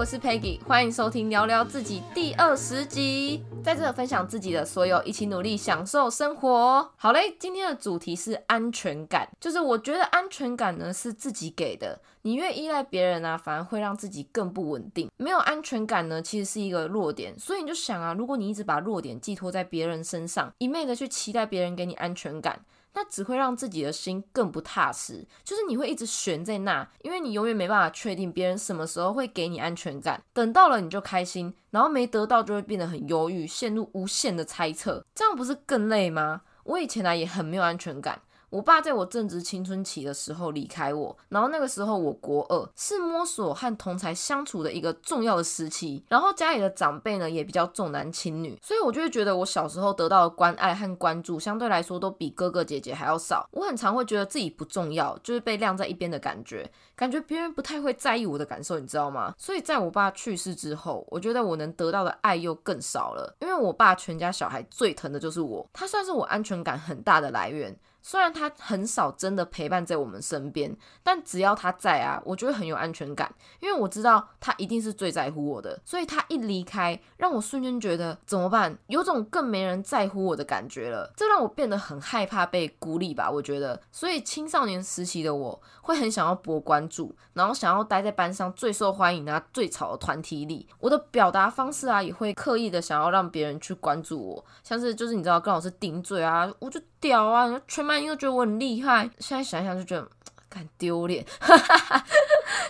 我是 Peggy，欢迎收听聊聊自己第二十集，在这分享自己的所有，一起努力享受生活。好嘞，今天的主题是安全感，就是我觉得安全感呢是自己给的，你越依赖别人啊，反而会让自己更不稳定。没有安全感呢，其实是一个弱点，所以你就想啊，如果你一直把弱点寄托在别人身上，一昧的去期待别人给你安全感。那只会让自己的心更不踏实，就是你会一直悬在那，因为你永远没办法确定别人什么时候会给你安全感。等到了你就开心，然后没得到就会变得很忧郁，陷入无限的猜测，这样不是更累吗？我以前呢也很没有安全感。我爸在我正值青春期的时候离开我，然后那个时候我国二，是摸索和同才相处的一个重要的时期。然后家里的长辈呢也比较重男轻女，所以我就会觉得我小时候得到的关爱和关注相对来说都比哥哥姐姐还要少。我很常会觉得自己不重要，就是被晾在一边的感觉，感觉别人不太会在意我的感受，你知道吗？所以在我爸去世之后，我觉得我能得到的爱又更少了，因为我爸全家小孩最疼的就是我，他算是我安全感很大的来源。虽然他很少真的陪伴在我们身边，但只要他在啊，我就会很有安全感，因为我知道他一定是最在乎我的。所以他一离开，让我瞬间觉得怎么办？有种更没人在乎我的感觉了。这让我变得很害怕被孤立吧？我觉得，所以青少年时期的我会很想要博关注，然后想要待在班上最受欢迎啊、最吵的团体里。我的表达方式啊，也会刻意的想要让别人去关注我，像是就是你知道跟老师顶嘴啊，我就屌啊，全。班又觉得我很厉害，现在想想就觉得很丢脸。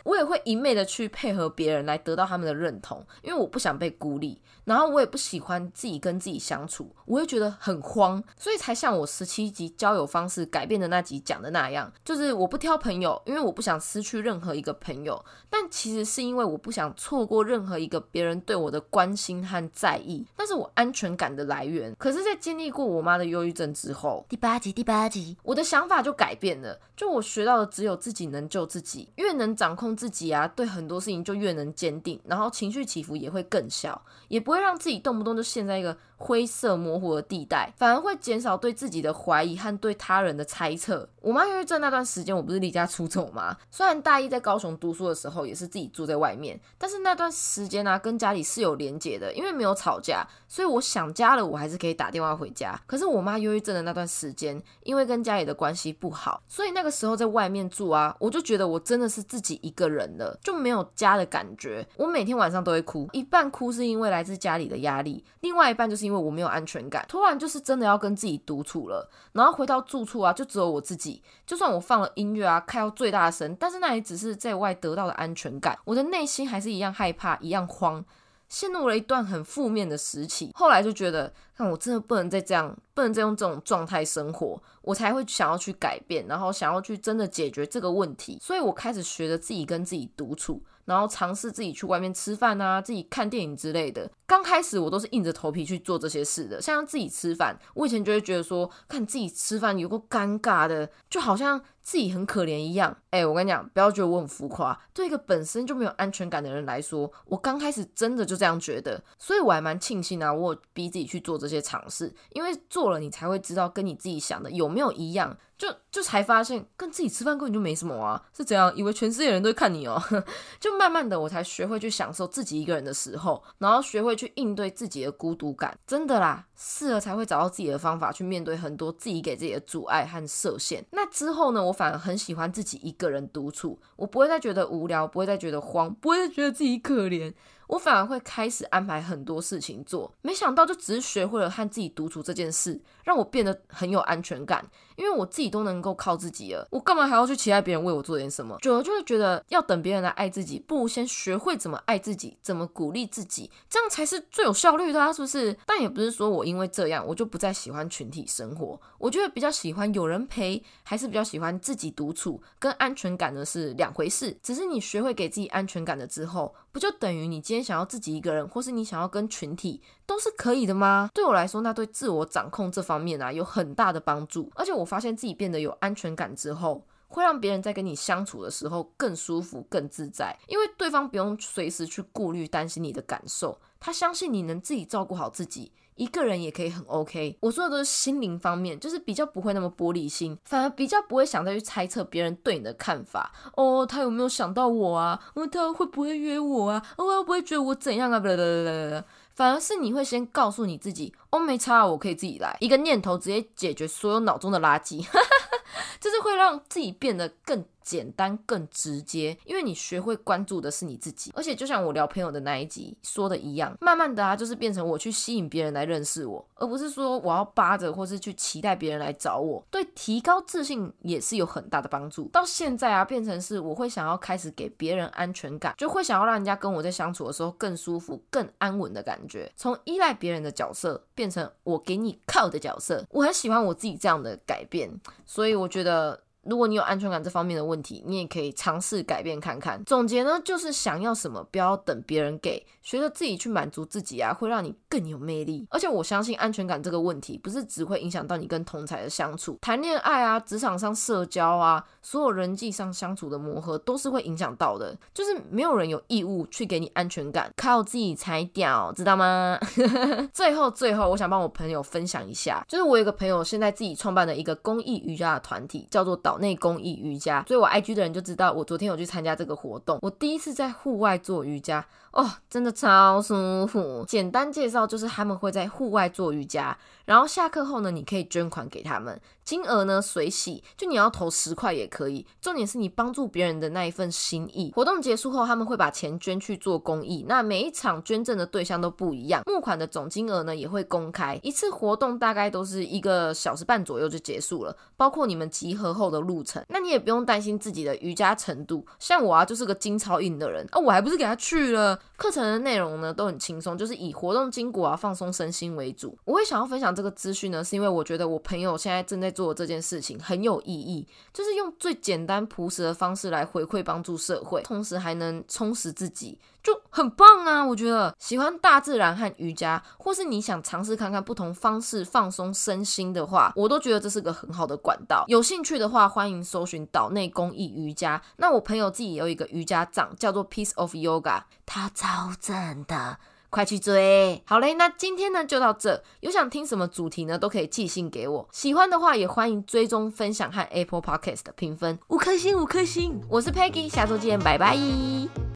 我也会一昧的去配合别人来得到他们的认同，因为我不想被孤立。然后我也不喜欢自己跟自己相处，我会觉得很慌，所以才像我十七集交友方式改变的那集讲的那样，就是我不挑朋友，因为我不想失去任何一个朋友。但其实是因为我不想错过任何一个别人对我的关心和在意，那是我安全感的来源。可是，在经历过我妈的忧郁症之后，第八集第八集，我的想法就改变了。就我学到的，只有自己能救自己，越能掌控自己啊，对很多事情就越能坚定，然后情绪起伏也会更小，也不会。让自己动不动就陷在一个。灰色模糊的地带，反而会减少对自己的怀疑和对他人的猜测。我妈忧郁症那段时间，我不是离家出走吗？虽然大一在高雄读书的时候也是自己住在外面，但是那段时间呢，跟家里是有连结的，因为没有吵架，所以我想家了，我还是可以打电话回家。可是我妈忧郁症的那段时间，因为跟家里的关系不好，所以那个时候在外面住啊，我就觉得我真的是自己一个个人了，就没有家的感觉。我每天晚上都会哭，一半哭是因为来自家里的压力，另外一半就是因为我没有安全感，突然就是真的要跟自己独处了，然后回到住处啊，就只有我自己。就算我放了音乐啊，开到最大声，但是那也只是在外得到的安全感，我的内心还是一样害怕，一样慌，陷入了一段很负面的时期。后来就觉得，看我真的不能再这样，不能再用这种状态生活，我才会想要去改变，然后想要去真的解决这个问题。所以我开始学着自己跟自己独处。然后尝试自己去外面吃饭啊，自己看电影之类的。刚开始我都是硬着头皮去做这些事的，像自己吃饭，我以前就会觉得说，看自己吃饭有个尴尬的，就好像自己很可怜一样。哎，我跟你讲，不要觉得我很浮夸，对一个本身就没有安全感的人来说，我刚开始真的就这样觉得。所以我还蛮庆幸啊，我逼自己去做这些尝试，因为做了你才会知道跟你自己想的有没有一样。就就才发现跟自己吃饭根本就没什么啊，是怎样？以为全世界人都看你哦。就慢慢的，我才学会去享受自己一个人的时候，然后学会去应对自己的孤独感。真的啦，试了才会找到自己的方法去面对很多自己给自己的阻碍和设限。那之后呢，我反而很喜欢自己一个人独处，我不会再觉得无聊，不会再觉得慌，不会再觉得自己可怜。我反而会开始安排很多事情做，没想到就只是学会了和自己独处这件事，让我变得很有安全感，因为我自己都能够靠自己了，我干嘛还要去期待别人为我做点什么？久了就会觉得要等别人来爱自己，不如先学会怎么爱自己，怎么鼓励自己，这样才是最有效率的，是不是？但也不是说我因为这样我就不再喜欢群体生活，我觉得比较喜欢有人陪，还是比较喜欢自己独处，跟安全感呢是两回事。只是你学会给自己安全感了之后，不就等于你今天。想要自己一个人，或是你想要跟群体，都是可以的吗？对我来说，那对自我掌控这方面啊，有很大的帮助。而且我发现自己变得有安全感之后，会让别人在跟你相处的时候更舒服、更自在，因为对方不用随时去顾虑、担心你的感受，他相信你能自己照顾好自己。一个人也可以很 OK。我说的都是心灵方面，就是比较不会那么玻璃心，反而比较不会想再去猜测别人对你的看法。哦，他有没有想到我啊？哦，他会不会约我啊？哦，会不会觉得我怎样啊？不不不不不，反而是你会先告诉你自己，哦，没差，我可以自己来。一个念头直接解决所有脑中的垃圾，就是会让自己变得更。简单更直接，因为你学会关注的是你自己，而且就像我聊朋友的那一集说的一样，慢慢的啊，就是变成我去吸引别人来认识我，而不是说我要扒着或是去期待别人来找我。对提高自信也是有很大的帮助。到现在啊，变成是我会想要开始给别人安全感，就会想要让人家跟我在相处的时候更舒服、更安稳的感觉。从依赖别人的角色变成我给你靠的角色，我很喜欢我自己这样的改变，所以我觉得。如果你有安全感这方面的问题，你也可以尝试改变看看。总结呢，就是想要什么，不要等别人给，学着自己去满足自己啊，会让你更有魅力。而且我相信安全感这个问题，不是只会影响到你跟同才的相处，谈恋爱啊，职场上社交啊，所有人际上相处的磨合，都是会影响到的。就是没有人有义务去给你安全感，靠自己才屌，知道吗？最后最后，我想帮我朋友分享一下，就是我有个朋友现在自己创办了一个公益瑜伽的团体，叫做岛岛内公益瑜伽，所以我 IG 的人就知道我昨天有去参加这个活动。我第一次在户外做瑜伽，哦，真的超舒服。简单介绍就是他们会在户外做瑜伽，然后下课后呢，你可以捐款给他们。金额呢随喜，就你要投十块也可以。重点是你帮助别人的那一份心意。活动结束后，他们会把钱捐去做公益。那每一场捐赠的对象都不一样，募款的总金额呢也会公开。一次活动大概都是一个小时半左右就结束了，包括你们集合后的路程。那你也不用担心自己的瑜伽程度。像我啊，就是个筋超硬的人啊，我还不是给他去了。课程的内容呢都很轻松，就是以活动筋骨啊放松身心为主。我会想要分享这个资讯呢，是因为我觉得我朋友现在正在做。做这件事情很有意义，就是用最简单朴实的方式来回馈帮助社会，同时还能充实自己，就很棒啊！我觉得喜欢大自然和瑜伽，或是你想尝试看看不同方式放松身心的话，我都觉得这是个很好的管道。有兴趣的话，欢迎搜寻岛内公益瑜伽。那我朋友自己有一个瑜伽杖，叫做 Piece of Yoga，它超正的。快去追！好嘞，那今天呢就到这。有想听什么主题呢，都可以寄信给我。喜欢的话也欢迎追踪、分享和 Apple Podcast 的评分，五颗星，五颗星。我是 Peggy，下周见，拜拜。